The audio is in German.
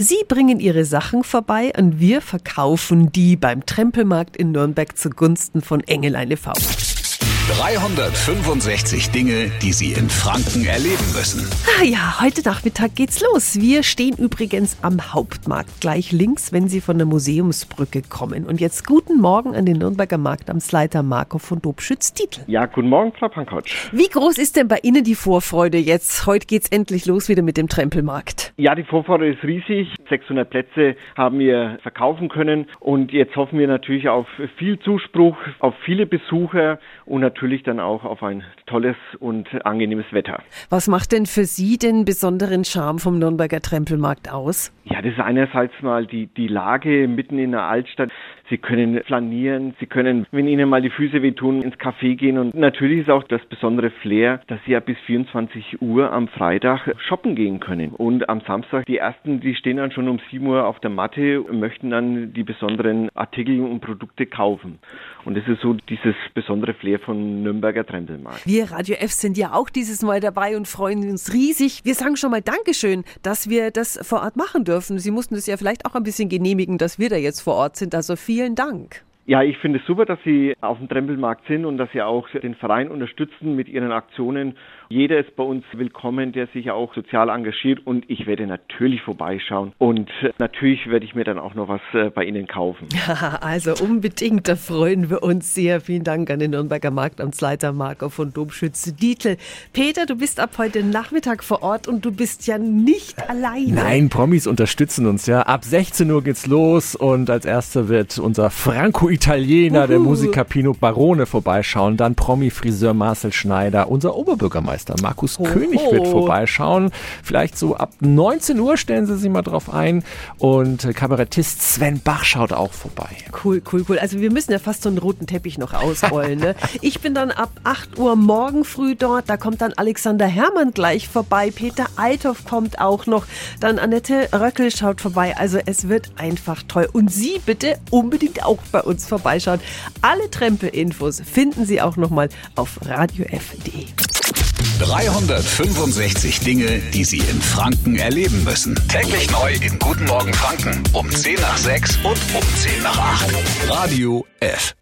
Sie bringen Ihre Sachen vorbei und wir verkaufen die beim Trempelmarkt in Nürnberg zugunsten von Engelein e.V. 365 Dinge, die Sie in Franken erleben müssen. Ah ja, heute Nachmittag geht's los. Wir stehen übrigens am Hauptmarkt, gleich links, wenn Sie von der Museumsbrücke kommen. Und jetzt guten Morgen an den Nürnberger Marktamtsleiter Marco von Dobschütz-Dietl. Ja, guten Morgen, Frau Pankotsch. Wie groß ist denn bei Ihnen die Vorfreude jetzt? Heute geht's endlich los wieder mit dem Trempelmarkt. Ja, die Vorfreude ist riesig. 600 Plätze haben wir verkaufen können. Und jetzt hoffen wir natürlich auf viel Zuspruch, auf viele Besucher und natürlich dann auch auf ein tolles und angenehmes Wetter. Was macht denn für Sie den besonderen Charme vom Nürnberger Trempelmarkt aus? Ja, das ist einerseits mal die, die Lage mitten in der Altstadt. Sie können flanieren, Sie können, wenn Ihnen mal die Füße wehtun, ins Café gehen. Und natürlich ist auch das besondere Flair, dass Sie ja bis 24 Uhr am Freitag shoppen gehen können. Und am Samstag, die ersten, die stehen dann schon um 7 Uhr auf der Matte und möchten dann die besonderen Artikel und Produkte kaufen. Und das ist so dieses besondere Flair von Nürnberger Trempelmarkt. Wir Radio F sind ja auch dieses Mal dabei und freuen uns riesig. Wir sagen schon mal Dankeschön, dass wir das vor Ort machen dürfen. Sie mussten es ja vielleicht auch ein bisschen genehmigen, dass wir da jetzt vor Ort sind. Also vielen Dank. Ja, ich finde es super, dass Sie auf dem Trempelmarkt sind und dass Sie auch den Verein unterstützen mit Ihren Aktionen. Jeder ist bei uns willkommen, der sich auch sozial engagiert und ich werde natürlich vorbeischauen und natürlich werde ich mir dann auch noch was äh, bei Ihnen kaufen. also unbedingt, da freuen wir uns sehr. Vielen Dank an den Nürnberger Marktamtsleiter Marco von Domschütze Dietl. Peter, du bist ab heute Nachmittag vor Ort und du bist ja nicht alleine. Nein, Promis unterstützen uns ja. Ab 16 Uhr geht's los und als erster wird unser Franco Italiener, der Musiker Pino Barone vorbeischauen, dann Promi-Friseur Marcel Schneider, unser Oberbürgermeister Markus Hoho. König wird vorbeischauen. Vielleicht so ab 19 Uhr stellen Sie sich mal drauf ein und äh, Kabarettist Sven Bach schaut auch vorbei. Cool, cool, cool. Also wir müssen ja fast so einen roten Teppich noch ausrollen. Ne? Ich bin dann ab 8 Uhr morgen früh dort. Da kommt dann Alexander Herrmann gleich vorbei. Peter Althoff kommt auch noch. Dann Annette Röckel schaut vorbei. Also es wird einfach toll. Und Sie bitte unbedingt auch bei uns vorbeischauen. Alle Trempe-Infos finden Sie auch nochmal auf radiof.de. 365 Dinge, die Sie in Franken erleben müssen. Täglich neu in Guten Morgen Franken um 10 nach 6 und um 10 nach 8. Radio F.